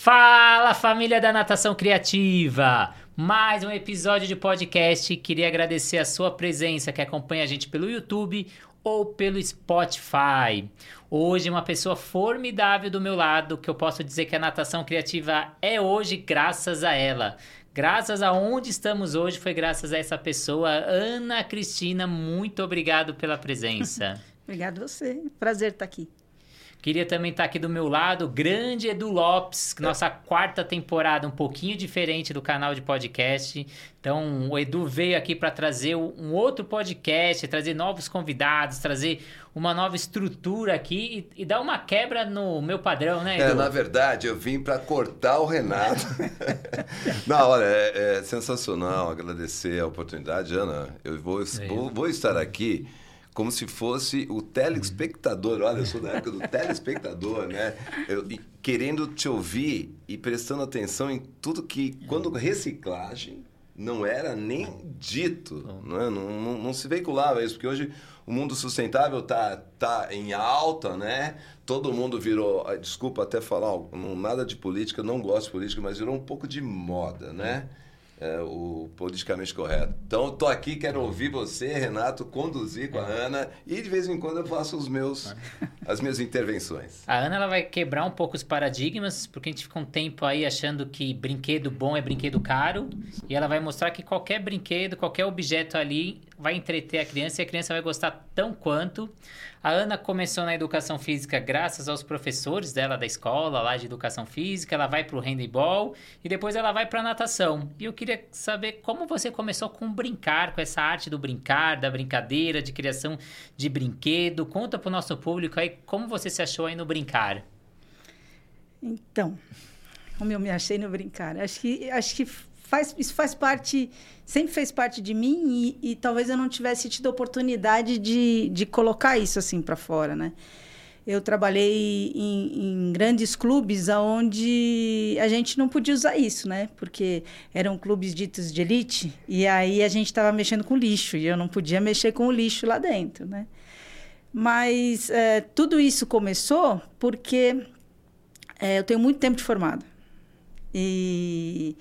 Fala família da Natação Criativa! Mais um episódio de podcast. Queria agradecer a sua presença que acompanha a gente pelo YouTube ou pelo Spotify. Hoje, uma pessoa formidável do meu lado, que eu posso dizer que a natação criativa é hoje graças a ela. Graças a onde estamos hoje foi graças a essa pessoa, Ana Cristina. Muito obrigado pela presença. Obrigado você. Prazer estar aqui. Queria também estar aqui do meu lado, grande Edu Lopes, nossa quarta temporada, um pouquinho diferente do canal de podcast. Então, o Edu veio aqui para trazer um outro podcast, trazer novos convidados, trazer uma nova estrutura aqui e, e dar uma quebra no meu padrão, né, Edu? É, na verdade, eu vim para cortar o Renato. Não, olha, é, é, sensacional agradecer a oportunidade, Ana. Eu vou, vou, vou estar aqui como se fosse o telespectador. Olha, eu sou da época do telespectador, né? Eu, querendo te ouvir e prestando atenção em tudo que, quando reciclagem, não era nem dito, né? não, não, não se veiculava isso, porque hoje o mundo sustentável tá, tá em alta, né? Todo mundo virou, ah, desculpa até falar, nada de política, não gosto de política, mas virou um pouco de moda, né? é, o politicamente correto. Então, estou aqui, quero ouvir você, Renato, conduzir com a é. Ana e de vez em quando eu faço os meus, as minhas intervenções. A Ana ela vai quebrar um pouco os paradigmas, porque a gente fica um tempo aí achando que brinquedo bom é brinquedo caro, e ela vai mostrar que qualquer brinquedo, qualquer objeto ali vai entreter a criança e a criança vai gostar tão quanto. A Ana começou na educação física graças aos professores dela da escola, lá de educação física. Ela vai para o handebol e depois ela vai para natação. E eu queria saber como você começou com brincar, com essa arte do brincar, da brincadeira, de criação de brinquedo. Conta para o nosso público aí como você se achou aí no brincar. Então, como eu me achei no brincar? Acho que, acho que faz, isso faz parte, sempre fez parte de mim e, e talvez eu não tivesse tido a oportunidade de, de colocar isso assim para fora, né? Eu trabalhei em, em, grandes clubes onde a gente não podia usar isso, né? Porque eram clubes ditos de elite e aí a gente estava mexendo com lixo e eu não podia mexer com o lixo lá dentro, né? Mas é, tudo isso começou porque é, eu tenho muito tempo de formada. E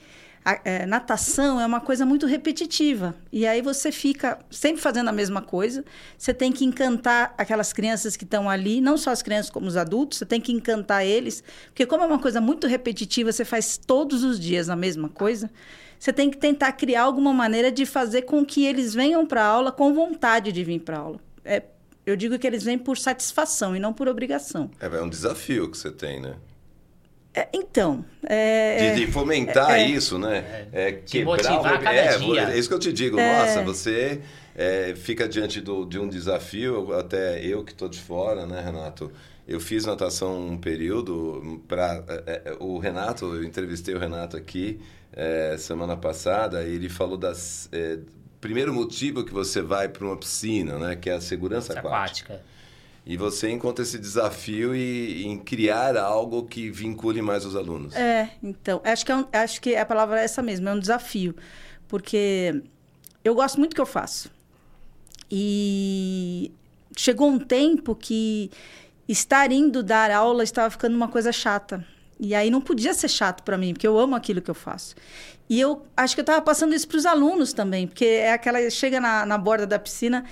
a, é, natação é uma coisa muito repetitiva. E aí você fica sempre fazendo a mesma coisa. Você tem que encantar aquelas crianças que estão ali, não só as crianças como os adultos, você tem que encantar eles. Porque, como é uma coisa muito repetitiva, você faz todos os dias a mesma coisa. Você tem que tentar criar alguma maneira de fazer com que eles venham para a aula com vontade de vir para aula. É, eu digo que eles vêm por satisfação e não por obrigação. É, é um desafio que você tem, né? É, então. É, de, de, fomentar é, é. isso, né? É, quebrar motivar cada é, dia. É isso que eu te digo. Nossa, você fica diante do, de um desafio, até eu que estou de fora, né, Renato? Eu fiz natação um período para o Renato, eu entrevistei o Renato aqui semana passada e ele falou das primeiro motivo que você vai para uma piscina, né, que é a segurança aquática. aquática. E você encontra esse desafio e, em criar algo que vincule mais os alunos. É, então, acho que, é um, acho que a palavra é essa mesmo, é um desafio. Porque eu gosto muito do que eu faço. E chegou um tempo que estar indo dar aula estava ficando uma coisa chata. E aí não podia ser chato para mim, porque eu amo aquilo que eu faço. E eu acho que eu estava passando isso para os alunos também, porque é aquela chega na, na borda da piscina,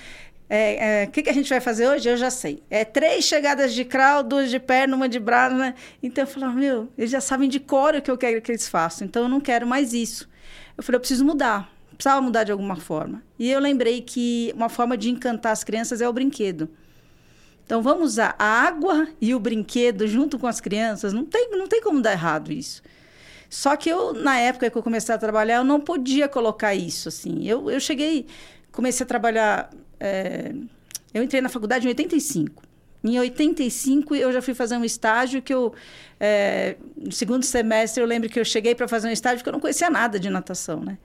o é, é, que, que a gente vai fazer hoje? Eu já sei. É três chegadas de crawl, duas de perna, uma de braço, né? Então eu falei, meu, eles já sabem de cor o que eu quero que eles façam, então eu não quero mais isso. Eu falei, eu preciso mudar, precisava mudar de alguma forma. E eu lembrei que uma forma de encantar as crianças é o brinquedo. Então vamos usar a água e o brinquedo junto com as crianças, não tem, não tem como dar errado isso. Só que eu, na época que eu comecei a trabalhar, eu não podia colocar isso, assim. Eu, eu cheguei, comecei a trabalhar é, eu entrei na faculdade em 85. Em 85, eu já fui fazer um estágio que eu... É, no segundo semestre, eu lembro que eu cheguei para fazer um estágio que eu não conhecia nada de natação, né?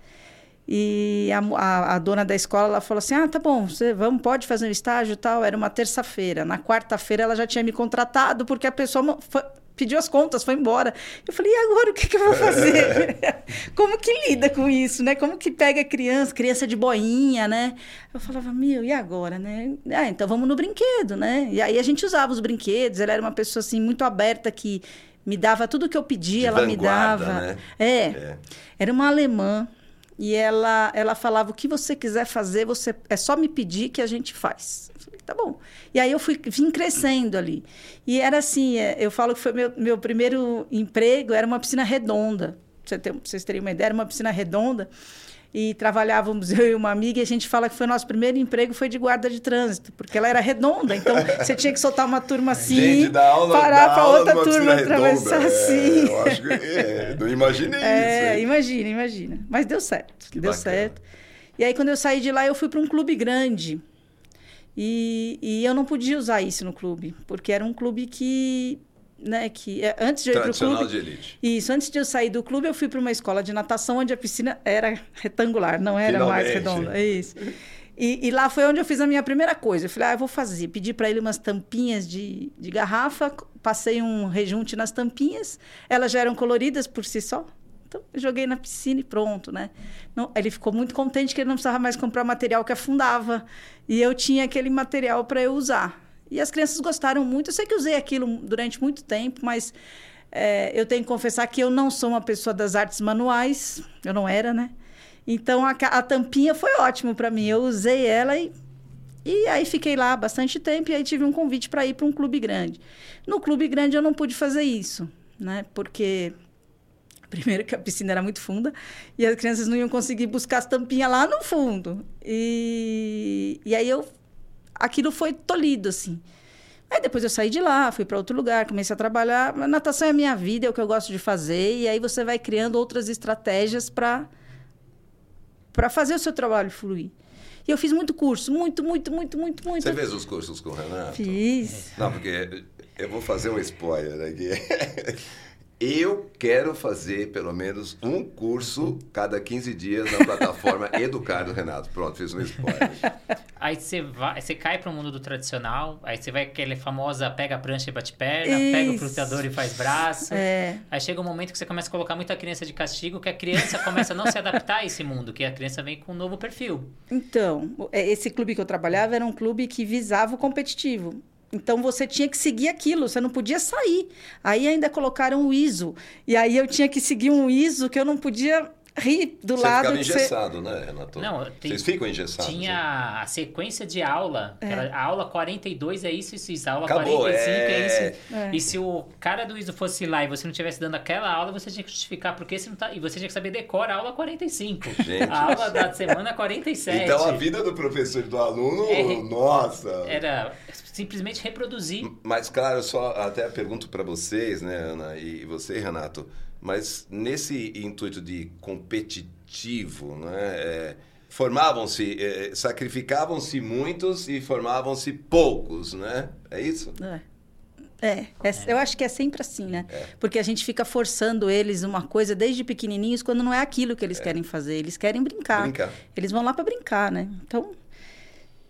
E a, a, a, dona da escola ela falou assim: Ah, tá bom, você vamos, pode fazer um estágio e tal. Era uma terça-feira. Na quarta-feira ela já tinha me contratado porque a pessoa foi, pediu as contas, foi embora. Eu falei, e agora o que, que eu vou fazer? Como que lida com isso, né? Como que pega criança, criança de boinha, né? Eu falava, meu, e agora, né? Ah, então vamos no brinquedo, né? E aí a gente usava os brinquedos, ela era uma pessoa, assim, muito aberta que me dava tudo que eu pedia, De ela me dava. né? É, É. Era uma alemã e ela, ela falava: o que você quiser fazer, você é só me pedir que a gente faz. Eu falei, tá bom. E aí eu fui, vim crescendo ali. E era assim: é, eu falo que foi meu, meu primeiro emprego, era uma piscina redonda. Pra vocês terem uma ideia, era uma piscina redonda. E trabalhávamos eu e uma amiga, e a gente fala que foi o nosso primeiro emprego foi de guarda de trânsito, porque ela era redonda, então você tinha que soltar uma turma assim, Gente, aula, parar para outra turma atravessar redonda. assim. É, eu acho que é, não imaginei É, isso. hein? imagina, imagina. Mas deu certo. Que deu bacana. certo. E aí, quando eu saí de lá, eu fui para um clube grande. E, e eu não podia usar isso no clube, porque era um clube que. Né, que é, antes de eu ir para o Tradicional clube. de elite. Isso, antes de eu sair do clube, eu fui para uma escola de natação onde a piscina era retangular, não era mais Finalmente. redonda. É isso. E, e lá foi onde eu fiz a minha primeira coisa. Eu falei, ah, eu vou fazer. Pedi para ele umas tampinhas de, de garrafa, passei um rejunte nas tampinhas. Elas já eram coloridas por si só. Então, eu joguei na piscina e pronto, né? Não, ele ficou muito contente que ele não precisava mais comprar material que afundava. E eu tinha aquele material para eu usar. E as crianças gostaram muito. Eu sei que usei aquilo durante muito tempo, mas é, eu tenho que confessar que eu não sou uma pessoa das artes manuais. Eu não era, né? Então, a, a tampinha foi ótimo para mim. Eu usei ela e e aí fiquei lá bastante tempo e aí tive um convite para ir para um clube grande. No clube grande eu não pude fazer isso, né? Porque primeiro que a piscina era muito funda e as crianças não iam conseguir buscar as tampinhas lá no fundo. E, e aí eu aquilo foi tolhido assim. Aí depois eu saí de lá, fui para outro lugar, comecei a trabalhar. A natação é a minha vida, é o que eu gosto de fazer e aí você vai criando outras estratégias para para fazer o seu trabalho fluir. E eu fiz muito curso, muito, muito, muito, muito, muito. Você fez os cursos com o Renato? Fiz. Não, porque eu vou fazer um spoiler aqui. Eu quero fazer pelo menos um curso cada 15 dias na plataforma Educar do Renato. Pronto, fiz um spoiler. Aí você vai, você cai para o mundo do tradicional, aí você vai aquela famosa pega a prancha e bate perna, pega o Isso. frutador e faz braço. É. Aí chega um momento que você começa a colocar muita criança de castigo, que a criança começa a não se adaptar a esse mundo, que a criança vem com um novo perfil. Então, é, esse clube que eu trabalhava era um clube que visava o competitivo. Então você tinha que seguir aquilo, você não podia sair. Aí ainda colocaram o ISO. E aí eu tinha que seguir um ISO que eu não podia rir do Você lado ficava de ser- engessado, né, Renato? Não, tem- Vocês ficam engessados. né? Tinha a sequência de aula, que era a aula 42 é isso, isso, isso, a aula Acabou, 45 é, é. isso. É. E se o cara do ISO fosse lá e você não estivesse dando aquela aula, você tinha que justificar porque você não tá. E você tinha que saber decorar a aula 45. Gente. a aula da semana 47. Então a vida do professor e do aluno, É. nossa. Era simplesmente reproduzir. Mas, claro, eu só até pergunto para vocês, né, Ana, e você, Renato, mas nesse intuito de competitivo, né, é, formavam-se, é, sacrificavam-se muitos e formavam-se poucos, né? É isso? É. É, é, eu acho que é sempre assim, né? Porque a gente fica forçando eles uma coisa desde pequenininhos quando não é aquilo que eles querem fazer. Eles querem brincar. Brincar. Eles vão lá para brincar, né? Então.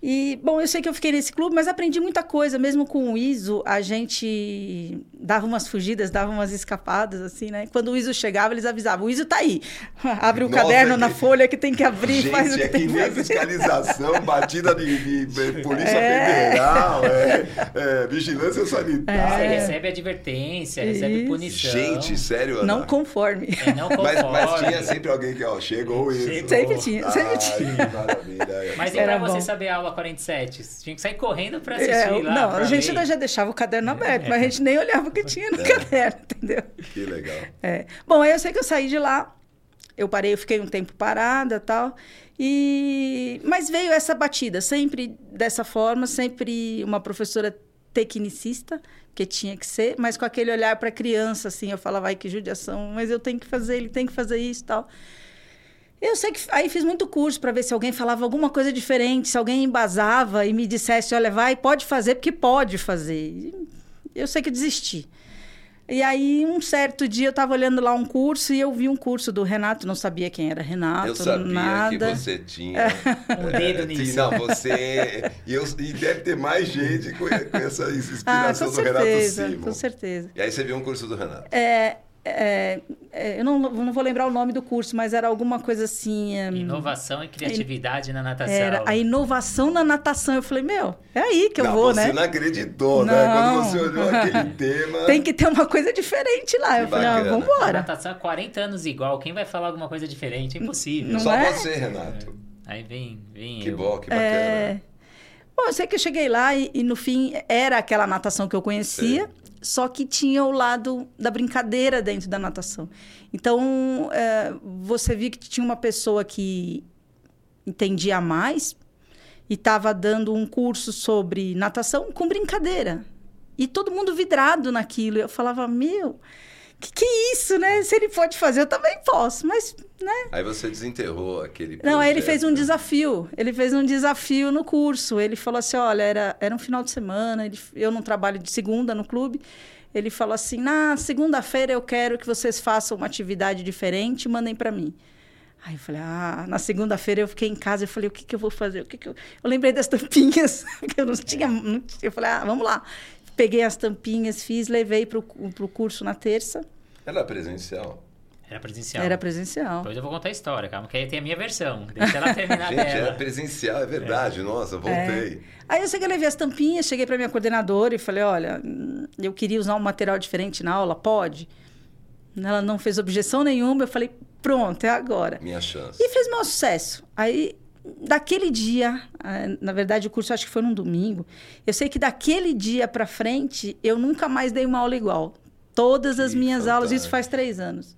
E, bom, eu sei que eu fiquei nesse clube, mas aprendi muita coisa. Mesmo com o ISO, a gente dava umas fugidas, dava umas escapadas, assim, né? Quando o ISO chegava, eles avisavam: o ISO tá aí. Abre o Nossa, caderno é na que- folha que tem que abrir, Gente, faz o que é tem que que nem fazer. fiscalização, batida de, de- de Polícia É. Federal, é, é, vigilância Você sanitária. recebe advertência, recebe Isso. punição. Gente, sério, Ana? Não conforme. É, não Mas, conforme. mas tinha sempre alguém que, ó, chegou isso. Chegou. Sempre tinha, sempre Ai, tinha. que maravilha. Mas e Era pra você bom. saber a aula 47? Você tinha que sair correndo pra assistir É, lá. não, pra a gente ver. já deixava o caderno aberto, mas a gente nem olhava o que tinha no caderno, entendeu? Que legal. É. Bom, aí eu sei que eu saí de lá, eu parei, eu fiquei um tempo parada tal. E... Mas veio essa batida, sempre dessa forma, sempre uma professora tecnicista, que tinha que ser, mas com aquele olhar para criança, assim, eu falava, vai que judiação, mas eu tenho que fazer, ele tem que fazer isso tal. Eu sei que aí fiz muito curso para ver se alguém falava alguma coisa diferente, se alguém embasava e me dissesse, olha, vai, pode fazer, porque pode fazer. Eu sei que desisti. E aí, um certo dia, eu estava olhando lá um curso e eu vi um curso do Renato, não sabia quem era Renato, Eu sabia nada. que você tinha Um dedo é, nisso. Não, você. E, eu, e deve ter mais gente com, com essa Ah, inspiração com do Renato certeza, Simon. com certeza. E aí você viu um curso do Renato. É, é, é, eu não, não vou lembrar o nome do curso, mas era alguma coisa assim. É, inovação e criatividade na natação. Era a inovação na natação. Eu falei, meu, é aí que eu não, vou, você né? Você não acreditou, não. né? Quando você olhou aquele tema. Tem que ter uma coisa diferente lá. Que eu bacana. falei, ah, vamos embora. natação há 40 anos igual. Quem vai falar alguma coisa diferente? É impossível. Não Só é? você, Renato. Aí vem, vem. Que eu. bom, que bacana. É... Bom, eu sei que eu cheguei lá e, e no fim era aquela natação que eu conhecia. Sei só que tinha o lado da brincadeira dentro da natação. Então, é, você viu que tinha uma pessoa que entendia mais e estava dando um curso sobre natação com brincadeira. E todo mundo vidrado naquilo. Eu falava, meu, que que é isso, né? Se ele pode fazer, eu também posso, mas, né? Aí você desenterrou aquele projeto. Não, aí ele fez um desafio. Ele fez um desafio no curso. Ele falou assim, olha, era, era um final de semana, ele, eu não trabalho de segunda no clube. Ele falou assim, na segunda-feira eu quero que vocês façam uma atividade diferente e mandem para mim. Aí eu falei, ah, na segunda-feira eu fiquei em casa, eu falei, o que, que eu vou fazer? O que, que eu... eu lembrei das tampinhas, que eu não tinha, não... eu falei, ah, vamos lá peguei as tampinhas, fiz, levei para o curso na terça. Era presencial? Era presencial. Era presencial. Depois eu vou contar a história, calma, que aí tem a minha versão. Deixa ela terminar Gente, dela. era presencial, é verdade. É. Nossa, voltei. É. Aí eu cheguei, levei as tampinhas, cheguei para minha coordenadora e falei, olha, eu queria usar um material diferente na aula, pode? Ela não fez objeção nenhuma, eu falei, pronto, é agora. Minha chance. E fez meu sucesso. Aí daquele dia, ah, na verdade o curso acho que foi num domingo, eu sei que daquele dia para frente eu nunca mais dei uma aula igual. Todas que as minhas fantástico. aulas, isso faz três anos.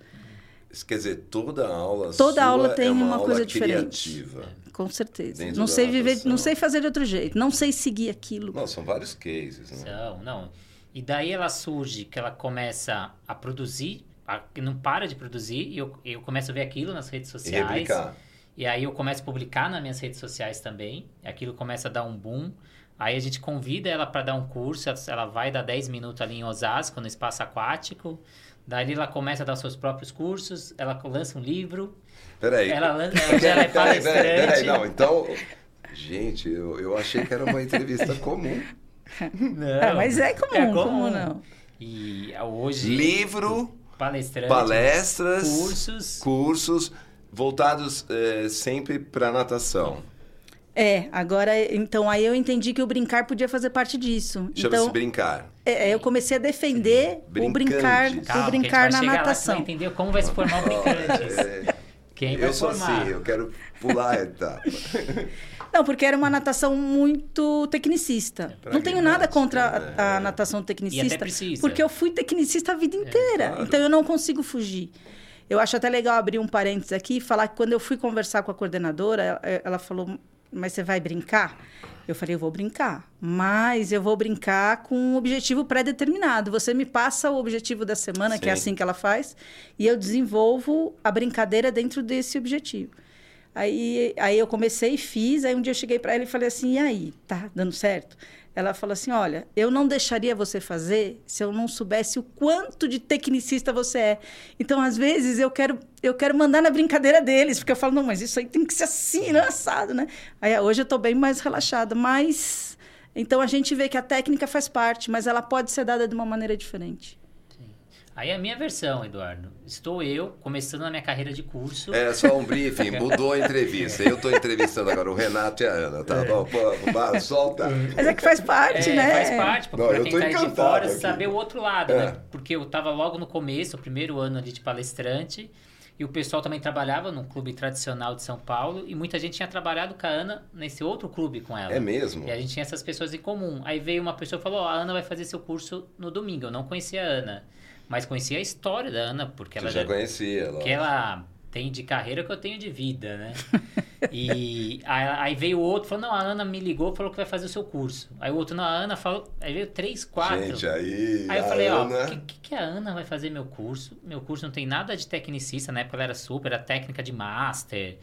Isso quer dizer, toda aula Toda aula tem é uma, uma coisa criativa. diferente. Com certeza. Não sei viver, não sei fazer de outro jeito, não sei seguir aquilo. Não, são vários cases, né? São, não. E daí ela surge que ela começa a produzir, a, não para de produzir, e eu, eu começo a ver aquilo nas redes sociais. E replicar. E aí eu começo a publicar nas minhas redes sociais também. Aquilo começa a dar um boom. Aí a gente convida ela para dar um curso. Ela vai dar 10 minutos ali em Osasco, no espaço aquático. Daí ela começa a dar os seus próprios cursos. Ela lança um livro. Peraí. Ela, lança, ela já é palestrante. Peraí, peraí, não, então. Gente, eu, eu achei que era uma entrevista comum. Não, é, mas é comum, é comum, comum não. E hoje. Livro. Palestrante. Palestras. Cursos. Cursos voltados é, sempre para natação. É, agora, então aí eu entendi que o brincar podia fazer parte disso. Chama-se então, brincar. É, eu comecei a defender o brincar, Calma, o brincar na natação. Lá, você entender como vai se formar o brincante. É, Quem vai eu sou formar? assim, eu quero pular a etapa. Não, porque era uma natação muito tecnicista. É, Não tenho nada contra a, a, é. natação tecnicista, porque eu fui tecnicista a vida é, inteira. Claro. Então eu não consigo fugir. Eu acho até legal abrir um parênteses aqui e falar que quando eu fui conversar com a coordenadora, ela falou: Mas você vai brincar? Eu falei: Eu vou brincar, mas eu vou brincar com um objetivo pré-determinado. Você me passa o objetivo da semana, Sim. que é assim que ela faz, e eu desenvolvo a brincadeira dentro desse objetivo. Aí, aí eu comecei e fiz. Aí um dia eu cheguei para ela e falei assim: E aí, tá dando certo? Ela falou assim: Olha, eu não deixaria você fazer se eu não soubesse o quanto de tecnicista você é. Então, às vezes, eu quero, eu quero mandar na brincadeira deles, porque eu falo: Não, mas isso aí tem que ser assim, né? assado, né? Aí hoje eu estou bem mais relaxada, mas. Então a gente vê que a técnica faz parte, mas ela pode ser dada de uma maneira diferente. Aí é a minha versão, Eduardo. Estou eu começando a minha carreira de curso. É só um briefing, mudou a entrevista. Eu estou entrevistando agora o Renato e a Ana, tá? É. Bom, pô, solta. Mas é que faz parte, é, né? Faz parte, porque para quem está de fora aqui. saber o outro lado, é. né? Porque eu estava logo no começo, o primeiro ano ali de palestrante, e o pessoal também trabalhava num clube tradicional de São Paulo, e muita gente tinha trabalhado com a Ana nesse outro clube com ela. É mesmo? E a gente tinha essas pessoas em comum. Aí veio uma pessoa e falou: oh, a Ana vai fazer seu curso no domingo. Eu não conhecia a Ana. Mas conhecia a história da Ana, porque Você ela já, já conhecia, Que ela tem de carreira que eu tenho de vida, né? e aí veio o outro, falou, não, a Ana me ligou, falou que vai fazer o seu curso. Aí o outro, não, a Ana falou, aí veio três, quatro. Gente, aí Aí eu falei, Ana... ó, o que, que, a Ana vai fazer meu curso? Meu curso não tem nada de tecnicista, na época ela era super, era técnica de master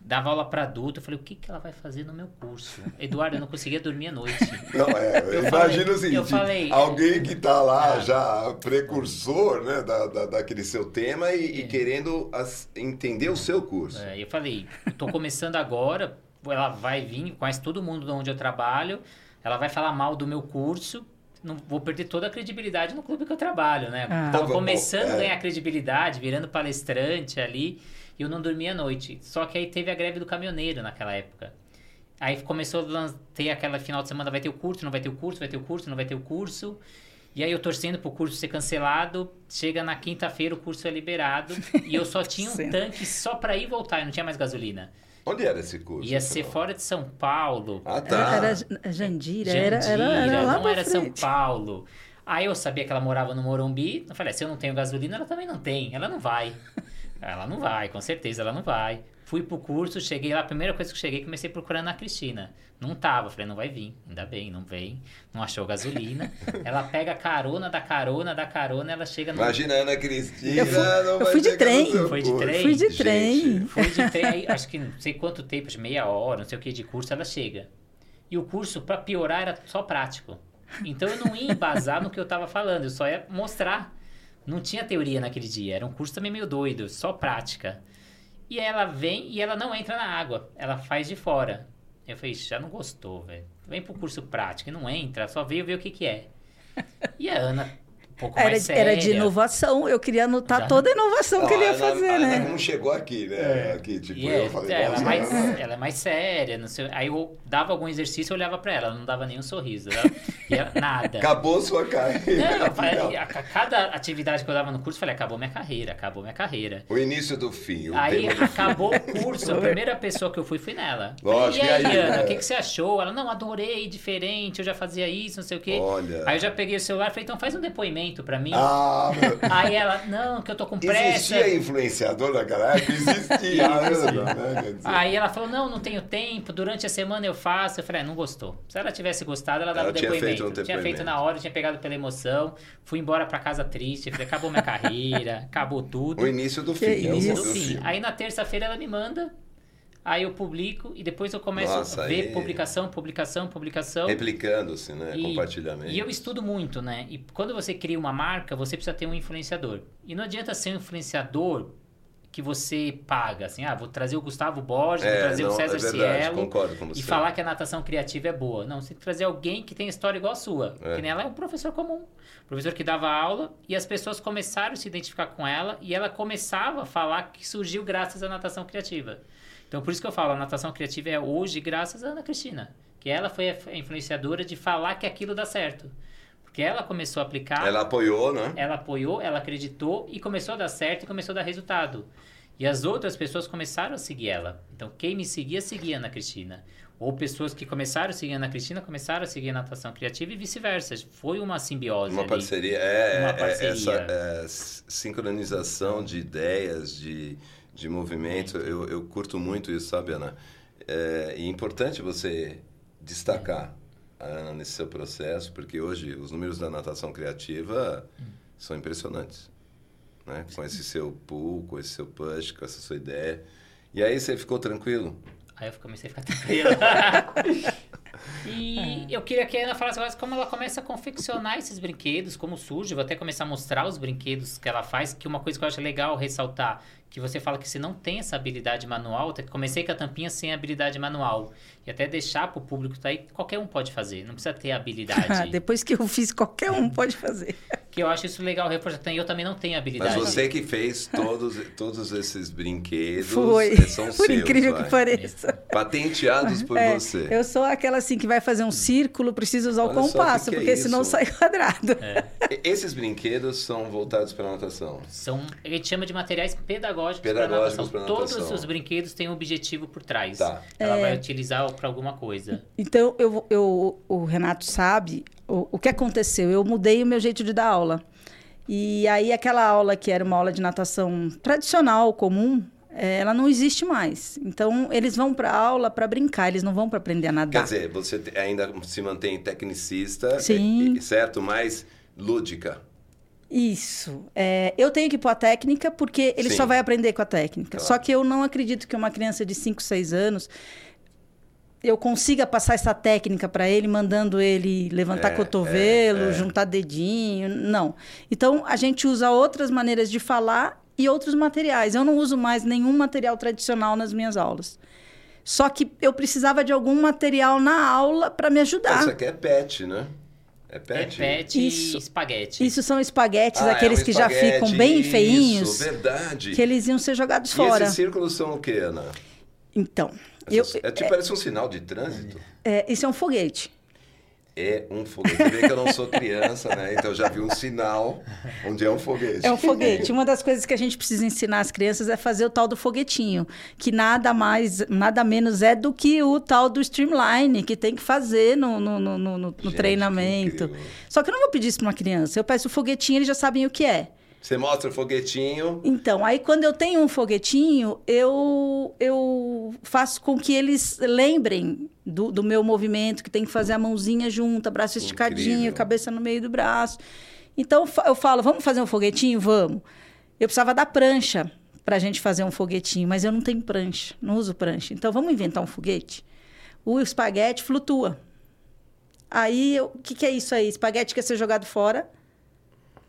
dava aula para adulto. Eu falei, o que, que ela vai fazer no meu curso? Eduardo, eu não conseguia dormir à noite. Não, é, eu imagina o seguinte, falei, alguém que está lá é. já precursor né, da, da, daquele seu tema e, e querendo as, entender o seu curso. É, eu falei, estou começando agora, ela vai vir, conhece todo mundo de onde eu trabalho, ela vai falar mal do meu curso, não vou perder toda a credibilidade no clube que eu trabalho, né? Ah. Tava Bom, começando é. a ganhar credibilidade, virando palestrante ali, e eu não dormia à noite. Só que aí teve a greve do caminhoneiro naquela época. Aí começou a ter aquela final de semana, vai ter o curso, não vai ter o curso, vai ter o curso, não vai ter o curso. E aí eu torcendo pro curso ser cancelado, chega na quinta-feira o curso é liberado e eu só tinha um tanque só pra ir e voltar, e não tinha mais gasolina. Onde era esse curso? Ia ser fora de São Paulo, Ah, tá. Era, era Jandira, era, era, Jandira, era lá não era São. Paulo. Aí eu sabia que ela morava no Morumbi. Eu falei, se eu não tenho gasolina, ela também não tem. Ela não vai. Ela não vai, com certeza ela não vai. Fui pro curso, cheguei lá, a primeira coisa que eu cheguei, comecei procurando a Cristina. Não tava, falei, não vai vir, ainda bem, não vem. Não achou gasolina. ela pega a carona da carona da carona, ela chega no. Imagina a Ana Cristina. Eu fui- não eu fui de trem. Foi de trem? Fui de Gente, trem. Foi de trem, aí, acho que não sei quanto tempo, acho que meia hora, não sei o que de curso, ela chega. E o curso, pra piorar, era só prático. Então eu não ia embasar no que eu tava falando, eu só ia mostrar. Não tinha teoria naquele dia, era um curso também meio doido, só prática. E ela vem e ela não entra na água, ela faz de fora. Eu falei, "Ixi, já não gostou, velho. Vem pro curso prático e não entra, só veio ver o que que é. E a Ana, pouco Era, mais séria. era de inovação, eu queria anotar Já- toda a inovação que Não, ele ia fazer, a né? não chegou aqui, né? Aqui, tipo, E é, eu falei, é, ela, é mais, ela é mais séria, não sei. Aí eu dava algum exercício, eu olhava pra ela, ela não dava nenhum sorriso. Ela, nada. Acabou sua carreira. Não, falei, a, a cada atividade que eu dava no curso, eu falei, acabou minha carreira, acabou minha carreira. O início do fim. O Aí fim. acabou o curso, a primeira pessoa que eu fui foi nela. Lógico, e aí, e aí, Ana, é. o que, que você achou? Ela, não, adorei, diferente, eu já fazia isso, não sei o quê. Olha. Aí eu já peguei o celular e falei, então faz um depoimento pra mim. Ah, meu... Aí ela, não, que eu tô com pressa. Existia influenciador naquela época? Existia. Né? Aí ela falou, não, não tenho tempo, durante a semana eu faço. Eu falei, ah, não gostou. Se ela tivesse gostado, ela dava Ela o tinha depoimento. feito um Tinha feito depoimento. na hora, tinha pegado pela emoção. Fui embora pra casa triste. Falei, acabou minha carreira, acabou tudo. O início do Que fim. é o isso. do Do fim. fim. Aí na terça-feira ela me manda, aí eu publico e depois eu começo Nossa, a ver aí- publicação, publicação, publicação. Replicando-se, né? E- Compartilhamento. E eu estudo muito, né? E quando você cria uma marca, você precisa ter um influenciador. E não adianta ser um influenciador que você paga, assim, ah, vou trazer o Gustavo Borges, vou É, trazer o não, César é verdade, Cielo concordo com você. e falar que a natação criativa é boa. Não, você tem que trazer alguém que tem história igual a sua. É. Que nem ela é um professor comum. Professor que dava aula e as pessoas começaram a se identificar com ela e ela começava a falar que surgiu graças à natação criativa. Então, por isso que eu falo, a natação criativa é hoje graças à Ana Cristina. Que ela foi a influenciadora de falar que aquilo dá certo. Porque ela começou a aplicar, Ela apoiou, né? ela apoiou, ela acreditou e começou a dar certo e começou a dar resultado. E as outras pessoas começaram a seguir ela. Então, quem me seguia, seguia a Ana Cristina. Ou pessoas que começaram a seguir a Ana Cristina, começaram a seguir a natação criativa e vice-versa. Foi uma simbiose Uma ali. parceria. É, Uma é- parceria. essa é, sincronização de ideias, de, de movimentos. Eu, eu curto muito isso, sabe, Ana? É, e é importante você destacar a Ana nesse seu processo, porque hoje os números da natação criativa são impressionantes. Né? Com esse seu pull, com esse seu push, com essa sua ideia. E aí você ficou tranquilo? Aí eu comecei a ficar tranquilo. e eu queria que a Ana falasse agora como ela começa a confeccionar esses brinquedos, como surge. Vou até começar a mostrar os brinquedos que ela faz, que uma coisa que eu acho legal ressaltar, que você fala que se não tem essa habilidade manual, até que comecei com a tampinha sem habilidade manual. E até deixar pro público que tá aí, qualquer um pode fazer, não precisa ter habilidade. Depois que eu fiz, qualquer um pode fazer. que eu acho isso legal reforçar. E eu também não tenho Mas habilidade. você que fez todos, todos esses brinquedos Foi. eh, são Por seus, incrível vai. que pareça. Patenteados por É, você. Eu sou aquela assim que vai fazer um círculo, precisa usar o Olha só, compasso, que que é porque senão isso? sai quadrado. E- Esses brinquedos são voltados para a natação. São, a gente chama de materiais pedagógicos, Pedagógicos para pra natação. natação. Todos os brinquedos têm um objetivo por trás. Tá. Ela É. vai utilizar para alguma coisa. Então, eu, eu, o Renato sabe o, o que aconteceu. Eu mudei o meu jeito de dar aula. E aí, aquela aula que era uma aula de natação tradicional, comum, eh, ela não existe mais. Então, eles vão para aula para brincar, eles não vão para aprender a nadar. Quer dizer, você ainda se mantém tecnicista, Sim. certo? Mas lúdica. Isso. É, eu tenho que pôr a técnica, porque ele Sim. só vai aprender com a técnica. Claro. Só que eu não acredito que uma criança de 5, 6 anos eu consiga passar essa técnica para ele, mandando ele levantar É, cotovelo, é, é. juntar dedinho. Não. Então, a gente usa outras maneiras de falar e outros materiais. Eu não uso mais nenhum material tradicional nas minhas aulas. Só que eu precisava de algum material na aula para me ajudar. Isso aqui é pet, né? É pet? É pet Isso. e espaguete. Isso são espaguetes, Ah, é aqueles um que já ficam bem isso, feinhos, verdade. que eles iam ser jogados E fora. esses círculos são o quê, Ana? Então, eu, Essas- é tipo, parece um sinal de trânsito. é, isso é um foguete. É um foguete. Você vê que eu não sou criança, né? Então eu já vi um sinal onde é um foguete. É um foguete. Uma das coisas que a gente precisa ensinar as crianças é fazer o tal do foguetinho, que nada mais, nada menos é do que o tal do streamline, que tem que fazer no, no, no, no- no Gente, treinamento. que. Só que eu não vou pedir isso para uma criança. Eu peço o foguetinho, eles já sabem o que é. Você mostra o foguetinho. Então, aí quando eu tenho um foguetinho, eu, eu faço com que eles lembrem do, do meu movimento, que tem que fazer a mãozinha junta, braço esticadinho, Incrível. cabeça no meio do braço. Então, eu falo, vamos fazer um foguetinho? Vamos. Eu precisava da prancha para a gente fazer um foguetinho, mas eu não tenho prancha, não uso prancha. Então, vamos inventar um foguete? O espaguete flutua. Aí, o que, que é isso aí? Espaguete quer ser jogado fora.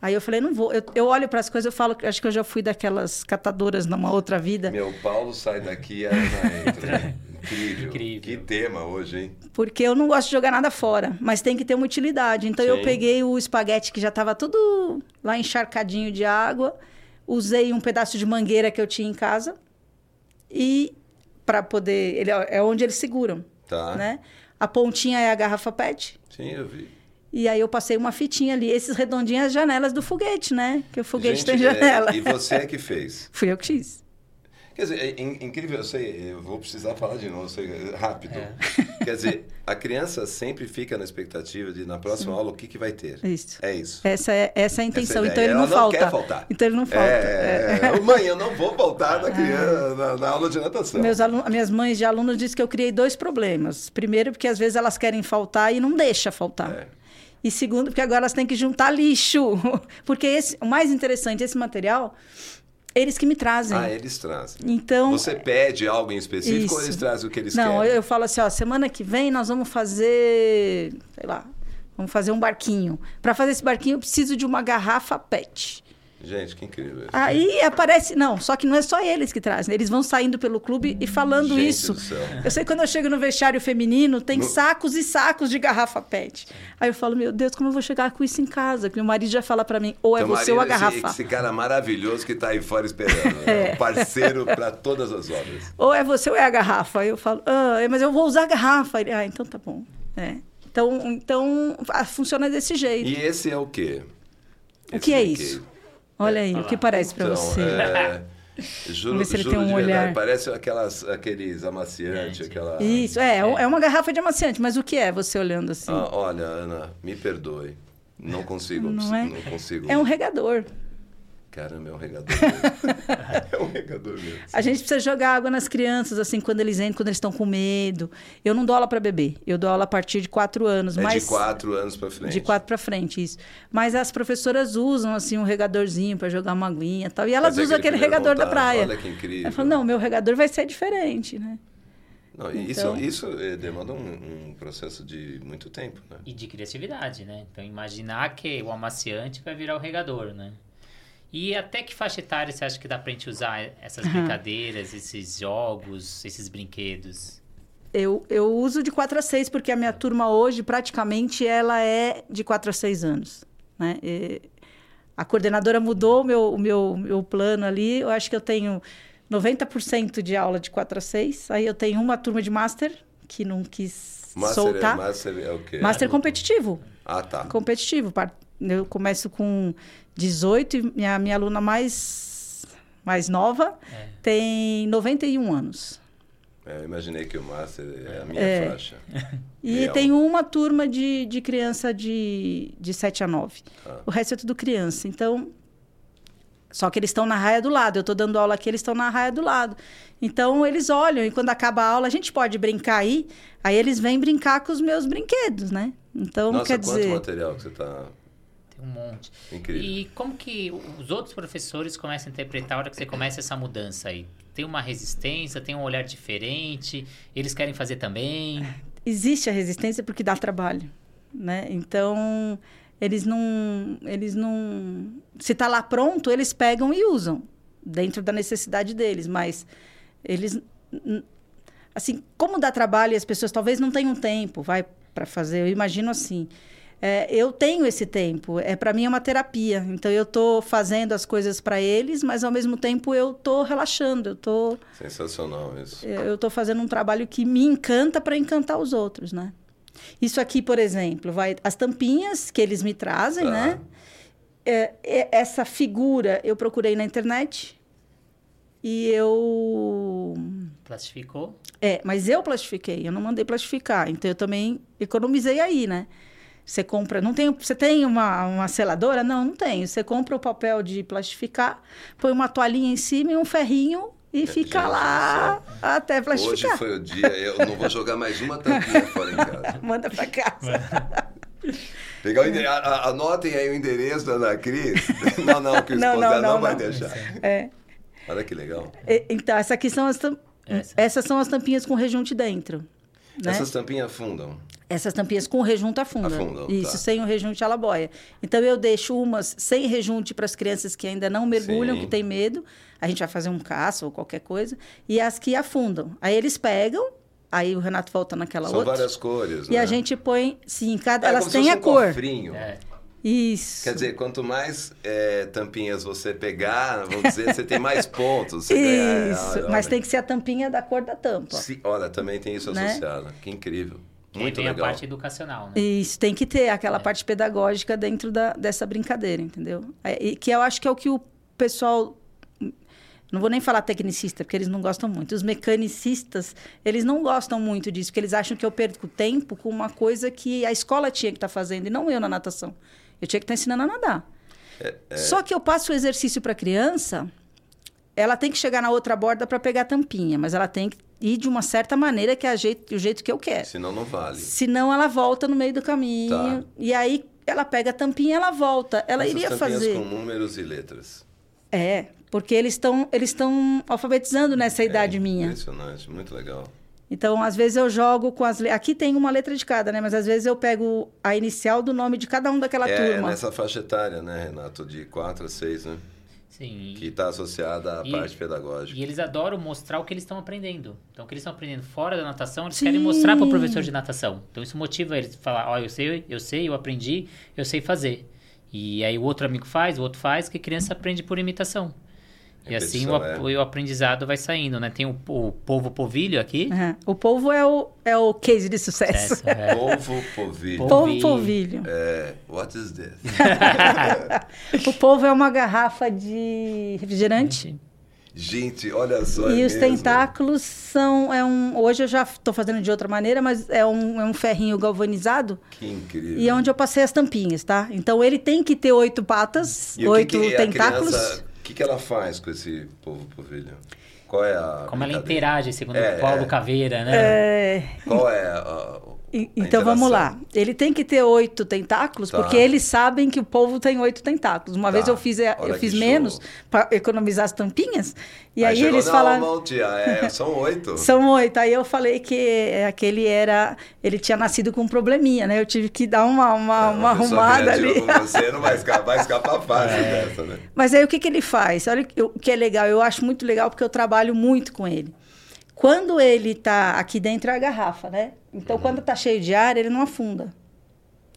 Aí eu falei, não vou. Eu, eu olho para as coisas, eu falo, que acho que eu já fui daquelas catadoras numa outra vida. Meu Paulo sai daqui e a Ana entra. Incrível. Incrível. Que tema hoje, hein? Porque eu não gosto de jogar nada fora, mas tem que ter uma utilidade. Então eu Sim. peguei o espaguete que já estava tudo lá encharcadinho de água, usei um pedaço de mangueira que eu tinha em casa e para poder, ele é é onde eles seguram, Tá. né? A pontinha é a garrafa PET. Sim, eu vi. E aí eu passei uma fitinha ali, esses redondinhos as janelas do foguete, né? Que o foguete Gente, tem é, janela. e você é que fez. Fui eu que fiz. Quer dizer, é in- incrível, eu sei, eu vou precisar falar de novo, sei, rápido. É. Quer dizer, a criança sempre fica na expectativa de, na próxima aula, o que, que vai ter. Isso. É isso. Essa é, essa é a intenção. Então ele não, não falta. quer faltar. Então ele não falta. É, É. mãe, eu não vou voltar na, criança, na, na aula de natação. Meus alu- minhas mães de alunos dizem que eu criei dois problemas. Primeiro, porque às vezes elas querem faltar e não deixa faltar. E segundo, porque agora elas têm que juntar lixo. Porque esse, o mais interessante, esse material, eles que me trazem. Ah, eles trazem. Então. Você pede algo em específico ou Isso. eles trazem o que eles Não, querem? eu falo assim, ó, semana que vem nós vamos fazer, sei lá, vamos fazer um barquinho. Para fazer esse barquinho eu preciso de uma garrafa PET. Gente, que incrível. isso. Aí aparece, não, só que não é só eles que trazem, eles vão saindo pelo clube e falando Gente isso. Eu sei que quando eu chego no vestiário feminino, tem No- sacos e sacos de garrafa PET. Aí eu falo, meu Deus, como eu vou chegar com isso em casa? Que meu marido já fala para mim, ou é Teu você ou a é garrafa. Esse, esse cara maravilhoso que está aí fora esperando. né? Um parceiro para todas as obras. Ou é você ou é a garrafa. Aí eu falo, ah, é, mas eu vou usar a garrafa. Ele, ah, então tá bom. É. Então, então funciona desse jeito. E esse é o quê? O Esse que é brinquedo. isso? Olha aí, o que parece para Então, você? é, juro, Vamos ver se ele juro tem um de verdade, olhar. parece aquelas, aqueles amaciantes, aquela... Isso, é, é uma garrafa de amaciante, mas o que é você olhando assim? Ah, olha, Ana, me perdoe. Não consigo, Não é? não consigo. É um regador. Caramba, é um regador mesmo. é um regador mesmo. A gente precisa jogar água nas crianças, assim, quando eles entram, quando eles estão com medo. Eu não dou aula para bebê, eu dou aula a partir de quatro anos. É mas... de quatro anos para frente. De quatro para frente, isso. Mas as professoras usam, assim, um regadorzinho para jogar uma aguinha e tal. E elas Fazer usam aquele primeiro regador da praia. Olha que incrível. Ela falou, não, meu regador vai ser diferente, né? Não, Então- Isso, isso eh, demanda um, um processo de muito tempo, né? E de criatividade, né? Então, imaginar que o amaciante vai virar o regador, né? E até que faixa etária você acha que dá pra gente usar essas Uhum. brincadeiras, esses jogos, esses brinquedos? Eu, eu uso de 4 a 6, porque a minha turma hoje, praticamente, ela é de 4 a 6 anos. Né? E a coordenadora mudou o meu, o meu, meu plano ali. Eu acho que eu tenho 90% de aula de 4 a 6. Aí eu tenho uma turma de Master, que não quis Master, soltar. é, master é o quê? Master competitivo. Ah, tá. competitivo. Eu começo com 18 e minha, minha aluna mais, mais nova É. tem 91 anos. É, eu imaginei que o Master é a minha É. faixa. E Real. tem uma turma de, de criança de, de 7 a 9. Tá. O resto é tudo criança. Então, só que eles estão na raia do lado. Eu estou dando aula aqui, eles estão na raia do lado. Então, eles olham e quando acaba a aula, a gente pode brincar aí. Aí eles vêm brincar com os meus brinquedos, né? Então, Nossa, quer quanto dizer... material que você tá... Tem um monte. Incrível. E como que os outros professores começam a interpretar a hora que você começa essa mudança aí? Tem uma resistência, tem um olhar diferente, eles querem fazer também. existe a resistência porque dá trabalho, né? Então eles não, eles não, se tá lá pronto eles pegam e usam dentro da necessidade deles, mas eles, assim, como dá trabalho e as pessoas talvez não tenham tempo, vai para fazer. Eu imagino assim, É, eu tenho esse tempo. É para mim é uma terapia. Então eu estou fazendo as coisas para eles, mas ao mesmo tempo eu estou relaxando. Eu tô sensacional isso. Eu estou fazendo um trabalho que me encanta para encantar os outros, né? Isso aqui, por exemplo, vai as tampinhas que eles me trazem, tá. né? É, é, essa figura eu procurei na internet e eu plastificou. É, mas eu plastifiquei. Eu não mandei plastificar. Então eu também economizei aí, né? Você compra, não tem, você tem uma, uma seladora? Não, não tem. Você compra o papel de plastificar, põe uma toalhinha em cima e um ferrinho e é, fica lá até plastificar. Hoje foi o dia, eu não vou jogar mais uma tampinha fora em casa. Manda para casa. Pegar o endereço, anotem aí o endereço da Ana Cris. Não, não, que o esposo não, não, não, não, vai deixar. É. Olha que legal. Então, essa aqui são as, Essa. essas são as tampinhas com rejunte dentro. Né? Essas tampinhas afundam? Essas tampinhas com rejunte afundam. Afundam, Isso, tá. sem o rejunte ela boia. Então eu deixo umas sem rejunte para as crianças que ainda não mergulham, Sim. que têm medo. A gente vai fazer um caça ou qualquer coisa. E as que afundam. Aí eles pegam, aí o Renato volta naquela São outra. São várias cores, E né? a gente põe, sim, cada, é, elas têm a um cor. Cofrinho. É. Isso. Quer dizer, quanto mais é, tampinhas você pegar, vamos dizer, você tem mais pontos. Isso, ganha, mas tem que ser a tampinha da cor da tampa. Se, olha, também tem isso né? associado. Que incrível. Muito tem legal. a parte educacional, né? Isso, tem que ter aquela é. parte pedagógica dentro da, dessa brincadeira, entendeu? É, e, que eu acho que é o que o pessoal não vou nem falar tecnicista, porque eles não gostam muito. Os mecanicistas, eles não gostam muito disso, porque eles acham que eu perco tempo com uma coisa que a escola tinha que estar tá fazendo, e não eu na natação. Eu tinha que estar tá ensinando a nadar. É, é... Só que eu passo o exercício para a criança, ela tem que chegar na outra borda para pegar a tampinha, mas ela tem que ir de uma certa maneira que é jeito, o jeito que eu quero. Senão não vale. Senão ela volta no meio do caminho. Tá. E aí ela pega a tampinha e ela volta. Ela Essas iria fazer. com números e letras. É, porque eles estão eles estão alfabetizando nessa idade é, minha. Impressionante, muito legal. Então, às vezes eu jogo com as. Aqui tem uma letra de cada, né? Mas às vezes eu pego a inicial do nome de cada um daquela é, turma. É nessa faixa etária, né, Renato? De 4 a 6, né? Sim. Que está associada à e, parte pedagógica. E eles adoram mostrar o que eles estão aprendendo. Então, o que eles estão aprendendo fora da natação, eles Sim. querem mostrar para o professor de natação. Então, isso motiva eles a falar: Ó, oh, eu sei, eu sei, eu aprendi, eu sei fazer. E aí o outro amigo faz, o outro faz, que a criança aprende por imitação. E assim o, é. o, aprendizado vai saindo, né? Tem o, o polvo povilho aqui. Uhum. O polvo é o, é o case de sucesso. sucesso é. Polvo povilho. Polvo povilho. É, what is this? o polvo é uma garrafa de refrigerante. Gente, olha só. E é os mesmo. tentáculos são. É um, hoje eu já estou fazendo de outra maneira, mas é um, é um ferrinho galvanizado. Que incrível. E é onde eu passei as tampinhas, tá? Então ele tem que ter oito patas, oito que que tentáculos. O que, que ela faz com esse povo povilho? Qual é a. Como ela interage, segundo é, o Paulo é. Caveira, né? É... Qual é a, então vamos lá. Ele tem que ter oito tentáculos, tá. porque eles sabem que o povo tem oito tentáculos. Uma tá. vez eu fiz, eh, eu fiz menos para economizar as tampinhas. E aí, aí eles não, falaram. Não, tia, é, são oito. são oito. Aí eu falei que aquele era. Ele tinha nascido com um probleminha, né? Eu tive que dar uma, uma, uma arrumada ali. Você não vai escapar, vai escapar fácil é. dessa, né? Mas aí o que, que ele faz? Olha o que é legal. Eu acho muito legal porque eu trabalho muito com ele. Quando ele está aqui dentro é a garrafa, né? Então, uhum. quando está cheio de ar, ele não afunda.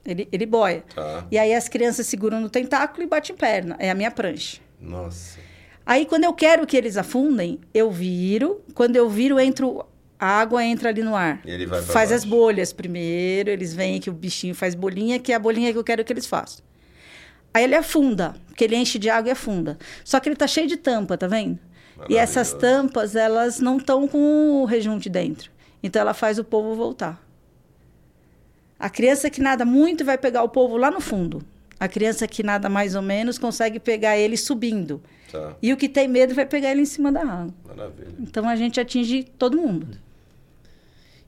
Ele, ele boia. Tá. E aí as crianças seguram no tentáculo e batem perna. É a minha prancha. Nossa. Aí, quando eu quero que eles afundem, eu viro. Quando eu viro, entro, a água entra ali no ar. E ele vai Faz baixo. as bolhas primeiro. Eles veem que o bichinho faz bolinha, que é a bolinha que eu quero que eles façam. Aí ele afunda, porque ele enche de água e afunda. Só que ele tá cheio de tampa, tá vendo? E essas tampas, elas não estão com o rejunte dentro. Então, ela faz o povo voltar. A criança que nada muito vai pegar o povo lá no fundo. A criança que nada mais ou menos consegue pegar ele subindo. Tá. E o que tem medo vai pegar ele em cima da água. Maravilha. Então, a gente atinge todo mundo.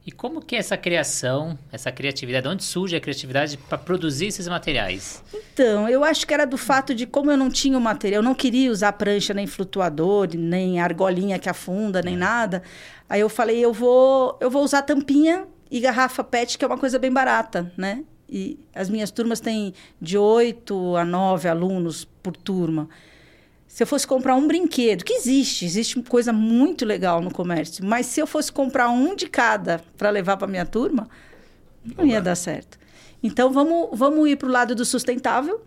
E como que é essa criação, essa criatividade, onde surge a criatividade para produzir esses materiais? Então, eu acho que era do fato de como eu não tinha o material, eu não queria usar prancha nem flutuador, nem argolinha que afunda, nem nada. Aí eu falei, eu vou, eu vou usar tampinha e garrafa PET, que é uma coisa bem barata, né? E as minhas turmas têm de 8 a 9 alunos por turma. Se eu fosse comprar um brinquedo, que existe, existe coisa muito legal no comércio, mas se eu fosse comprar um de cada para levar para minha turma, não ia dar certo. Então, vamos, vamos ir para o lado do sustentável.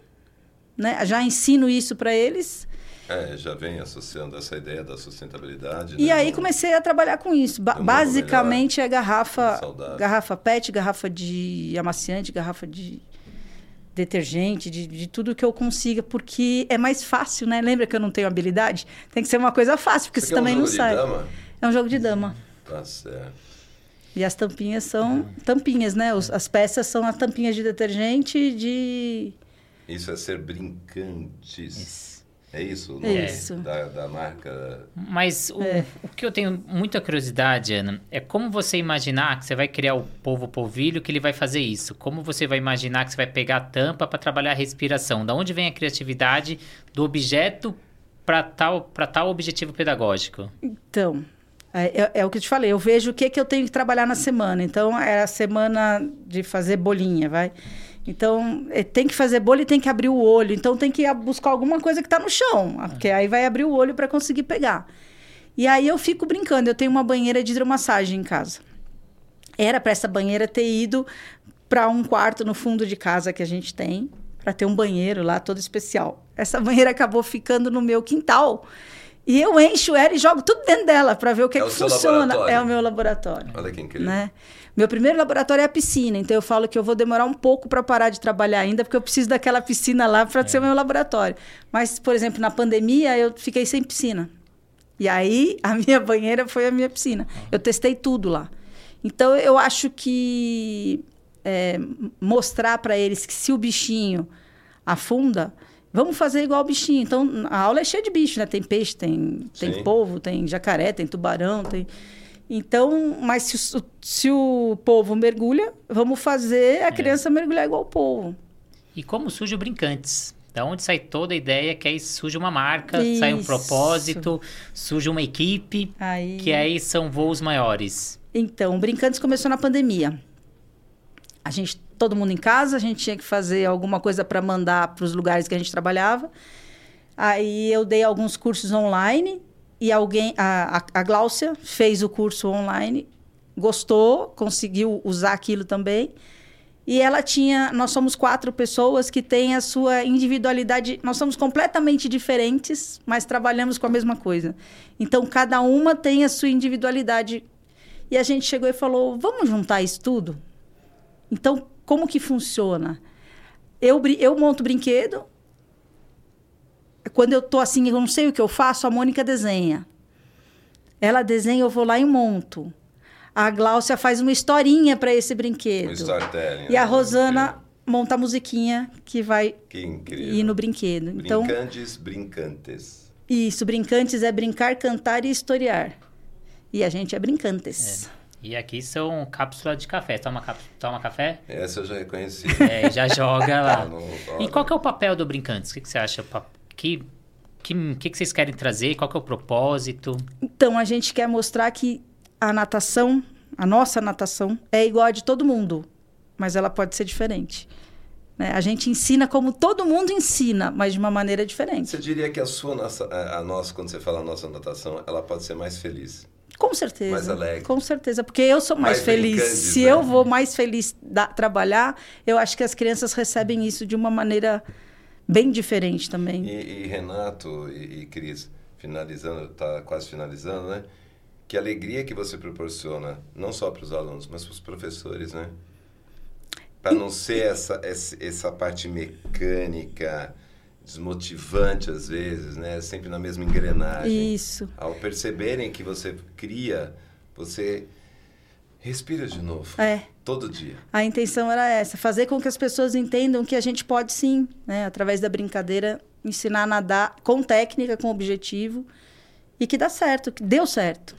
Né? Já ensino isso para eles. É, já vem associando essa ideia da sustentabilidade. E né? aí comecei a trabalhar com isso. Ba basicamente melhor, é garrafa, garrafa PET, garrafa de amaciante, garrafa de detergente, de, de tudo que eu consiga, porque é mais fácil, né? Lembra que eu não tenho habilidade? Tem que ser uma coisa fácil, porque você também é um não sai. Dama? É um jogo de dama. Tá certo. E as tampinhas são tampinhas, né? Os, as peças são as tampinhas de detergente de. Isso é ser brincantes. Isso. É isso, o isso. Da, da marca. Mas o, é. o, que eu tenho muita curiosidade, Ana, é como você imaginar que você vai criar o povo polvilho que ele vai fazer isso? Como você vai imaginar que você vai pegar a tampa para trabalhar a respiração? Da onde vem a criatividade do objeto para tal, tal objetivo pedagógico? Então, é, é, é, o que eu te falei, eu vejo o que, que eu tenho que trabalhar na semana. Então, é a semana de fazer bolinha, vai. Então, é, tem que fazer bolha e tem que abrir o olho. Então, tem que buscar alguma coisa que está no chão, ah, porque aí vai abrir o olho para conseguir pegar. E aí eu fico brincando. Eu tenho uma banheira de hidromassagem em casa. Era para essa banheira ter ido para um quarto no fundo de casa que a gente tem, para ter um banheiro lá todo especial. Essa banheira acabou ficando no meu quintal. E eu encho ela e jogo tudo dentro dela para ver o que, é que funciona. É o meu laboratório. Olha que incrível. Né? Meu primeiro laboratório é a piscina, então eu falo que eu vou demorar um pouco para parar de trabalhar ainda, porque eu preciso daquela piscina lá para é. ser o meu laboratório. Mas, por exemplo, na pandemia eu fiquei sem piscina. E aí a minha banheira foi a minha piscina. Eu testei tudo lá. Então eu acho que é, mostrar para eles que se o bichinho afunda, vamos fazer igual o bichinho. Então a aula é cheia de bicho, né? Tem peixe, tem, tem polvo, tem jacaré, tem tubarão, tem. Então, mas se, se o povo mergulha, vamos fazer a é. criança mergulhar igual o povo. E como surge o Brincantes? Da onde sai toda a ideia que aí surge uma marca, Isso. sai um propósito, surge uma equipe, aí... que aí são voos maiores. Então, o Brincantes começou na pandemia. A gente, todo mundo em casa, a gente tinha que fazer alguma coisa para mandar para os lugares que a gente trabalhava. Aí eu dei alguns cursos online e alguém, a, a, Gláucia fez o curso online, gostou, conseguiu usar aquilo também. E ela tinha, nós somos quatro pessoas que têm a sua individualidade, nós somos completamente diferentes, mas trabalhamos com a mesma coisa. Então cada uma tem a sua individualidade. E a gente chegou e falou: "Vamos juntar isso tudo?" Então, como que funciona? Eu eu monto brinquedo, quando eu tô assim, eu não sei o que eu faço, a Mônica desenha. Ela desenha, eu vou lá e monto. A Gláucia faz uma historinha para esse brinquedo. Um storytelling. E a né? Rosana monta a musiquinha que vai que ir no brinquedo. Então, Brincantes, brincantes. Isso, brincantes é brincar, cantar e historiar. E a gente é brincantes. É. E aqui são cápsulas de café. Toma, toma café? Essa eu já reconheci. É, já joga lá. e qual que é o papel do Brincantes? O que, que você acha? Que, que, que, que vocês querem trazer? Qual que é o propósito? Então, a gente quer mostrar que a natação, a nossa natação, é igual a de todo mundo, mas ela pode ser diferente. Né? A gente ensina como todo mundo ensina, mas de uma maneira diferente. Você diria que a sua nossa, a nossa, quando você fala a nossa natação, ela pode ser mais feliz? Com certeza. Mais alegre. Com certeza, porque eu sou mais, mais feliz. Se né? eu vou mais feliz da, trabalhar, eu acho que as crianças recebem isso de uma maneira bem diferente também. E, e Renato e, e Cris, finalizando, está quase finalizando, né? Que alegria que você proporciona, não só para os alunos, mas para os professores, né? Para não ser essa, essa, essa parte mecânica, desmotivante às vezes, né? Sempre na mesma engrenagem. Isso. Ao perceberem que você cria, você respira de novo. É. Todo dia. A intenção era essa, fazer com que as pessoas entendam que a gente pode sim, né, através da brincadeira, ensinar a nadar com técnica, com objetivo e que dá certo, que deu certo.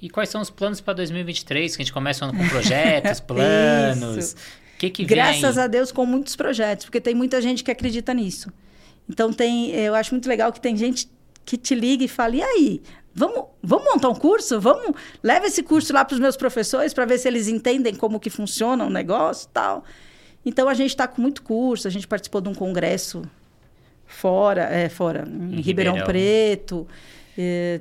E quais são os planos para 2023? Que a gente começa com projetos, planos. que que Graças a Deus com muitos projetos, porque tem muita gente que acredita nisso. Então tem, eu acho muito legal que tem gente que te liga e fala: "E aí, Vamos, vamos montar um curso? Vamos, leva esse curso lá para os meus professores para ver se eles entendem como que funciona o negócio tal. Então a gente está com muito curso, a gente participou de um congresso fora, é, fora, em, em Ribeirão, Ribeirão, Preto. É,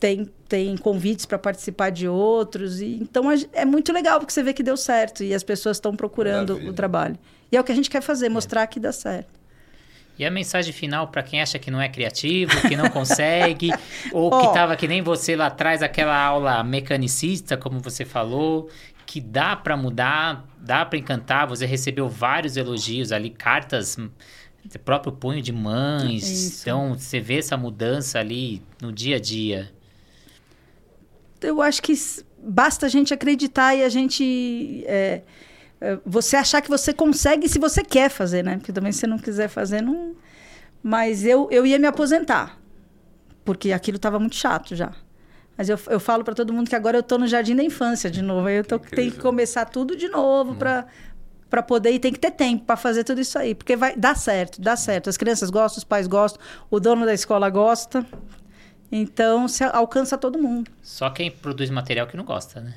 tem, tem convites para participar de outros. E, então é muito legal, porque você vê que deu certo e as pessoas estão procurando Maravilha. o trabalho. E é o que a gente quer fazer, mostrar é. que dá certo. E a mensagem final para quem acha que não é criativo, que não consegue, ou oh. que estava que nem você lá atrás, aquela aula mecanicista, como você falou, que dá para mudar, dá para encantar. Você recebeu vários elogios ali, cartas, próprio punho de mães. Isso. Então, você vê essa mudança ali no dia a dia. Eu acho que basta a gente acreditar e a gente. É é, você achar que você consegue se você quer fazer, né? Porque também se você não quiser fazer, não. Mas eu, eu ia me aposentar, porque aquilo estava muito chato já. Mas eu, eu falo para todo mundo que agora eu estou no jardim da infância de novo. Aí eu tô, tenho que começar tudo de novo hum. para para poder e tem que ter tempo para fazer tudo isso aí, porque vai dar certo, dá certo. As crianças gostam, os pais gostam, o dono da escola gosta. Então, se alcança todo mundo. Só quem produz material que não gosta, né?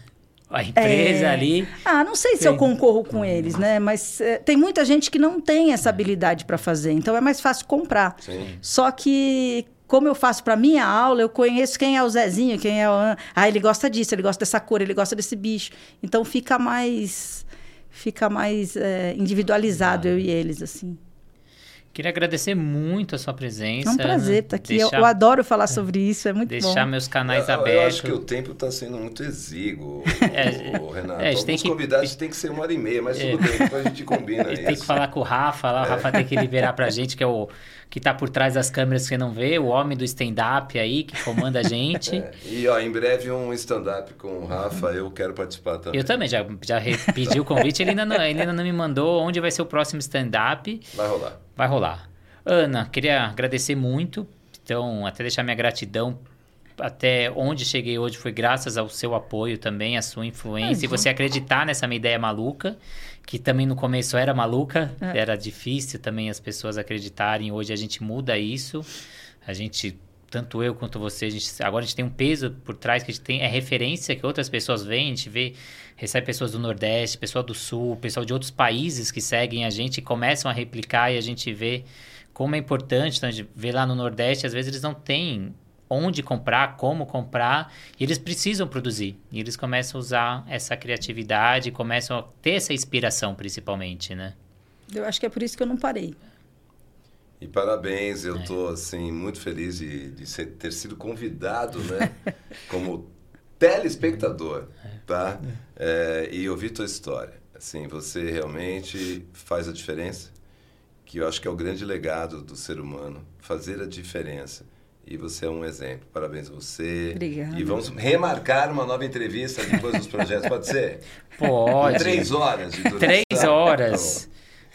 A empresa é... ali. Ah, não sei se eu concorro com eles, né? Mas é, tem muita gente que não tem essa habilidade para fazer, então é mais fácil comprar. Sim. Só que como eu faço para minha aula, eu conheço quem é o Zezinho, quem é o ah, ele gosta disso, ele gosta dessa cor, ele gosta desse bicho. Então fica mais fica mais é, individualizado ah. eu e eles assim. Queria agradecer muito a sua presença. É um prazer estar aqui. Deixar... Eu, eu, adoro falar sobre isso, é muito deixar bom. Deixar meus canais eu, abertos. Eu acho que o tempo está sendo muito exíguo, é, o, Renato. É, Alguns tem que... convidados tem que ser uma hora e meia, mas é. tudo bem, depois a gente combina a gente isso. Tem que falar com o Rafa, lá, o Rafa tem que liberar para a gente, que é o que está por trás das câmeras que você não vê, o homem do stand-up aí, que comanda a gente. É. E, ó, em breve um stand-up com o Rafa, eu quero participar também. Eu também, já, já pedi o convite, ele ainda, não, ele ainda não me mandou onde vai ser o próximo stand-up. Vai rolar. Vai rolar. Ana, queria agradecer muito, então, até deixar minha gratidão até onde cheguei hoje foi graças ao seu apoio também, à sua influência, e você acreditar nessa minha ideia maluca, que também no começo era maluca, é. era difícil também as pessoas acreditarem. Hoje a gente muda isso, a gente tanto eu quanto você, a gente, agora a gente tem um peso por trás que a gente tem, é referência que outras pessoas veem, a gente vê, recebe pessoas do Nordeste, pessoal do Sul, pessoal de outros países que seguem a gente e começam a replicar e a gente vê como é importante, então a gente vê lá no Nordeste, às vezes eles não têm onde comprar, como comprar, e eles precisam produzir. E eles começam a usar essa criatividade, começam a ter essa inspiração, principalmente, né? Eu acho que é por isso que eu não parei. E parabéns, eu estou é. assim muito feliz de, de ser, ter sido convidado, né, como telespectador, é. tá? É, e ouvir tua história. Assim, você realmente faz a diferença que eu acho que é o grande legado do ser humano, fazer a diferença. E você é um exemplo. Parabéns a você. Obrigada. E vamos remarcar uma nova entrevista depois dos projetos. Pode ser? Pode. Três horas. Três horas. Tá,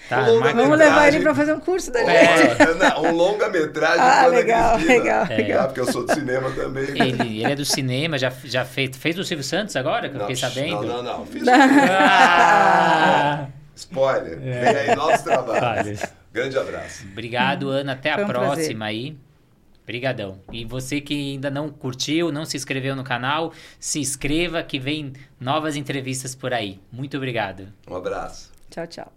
vamos levar ele para fazer um curso da é. um longa-metragem. Ah, legal, legal, é. legal. porque eu sou do cinema também. Ele, ele é do cinema, já, já fez, fez o Silvio Santos agora, que não, eu fiquei sabendo? Não, não, não. Fiz ah. Spoiler. É. Vem aí novos trabalhos. Grande abraço. Obrigado, Ana. Até Foi a um próxima prazer. aí. Obrigadão. E você que ainda não curtiu, não se inscreveu no canal, se inscreva que vem novas entrevistas por aí. Muito obrigado. Um abraço. Tchau, tchau.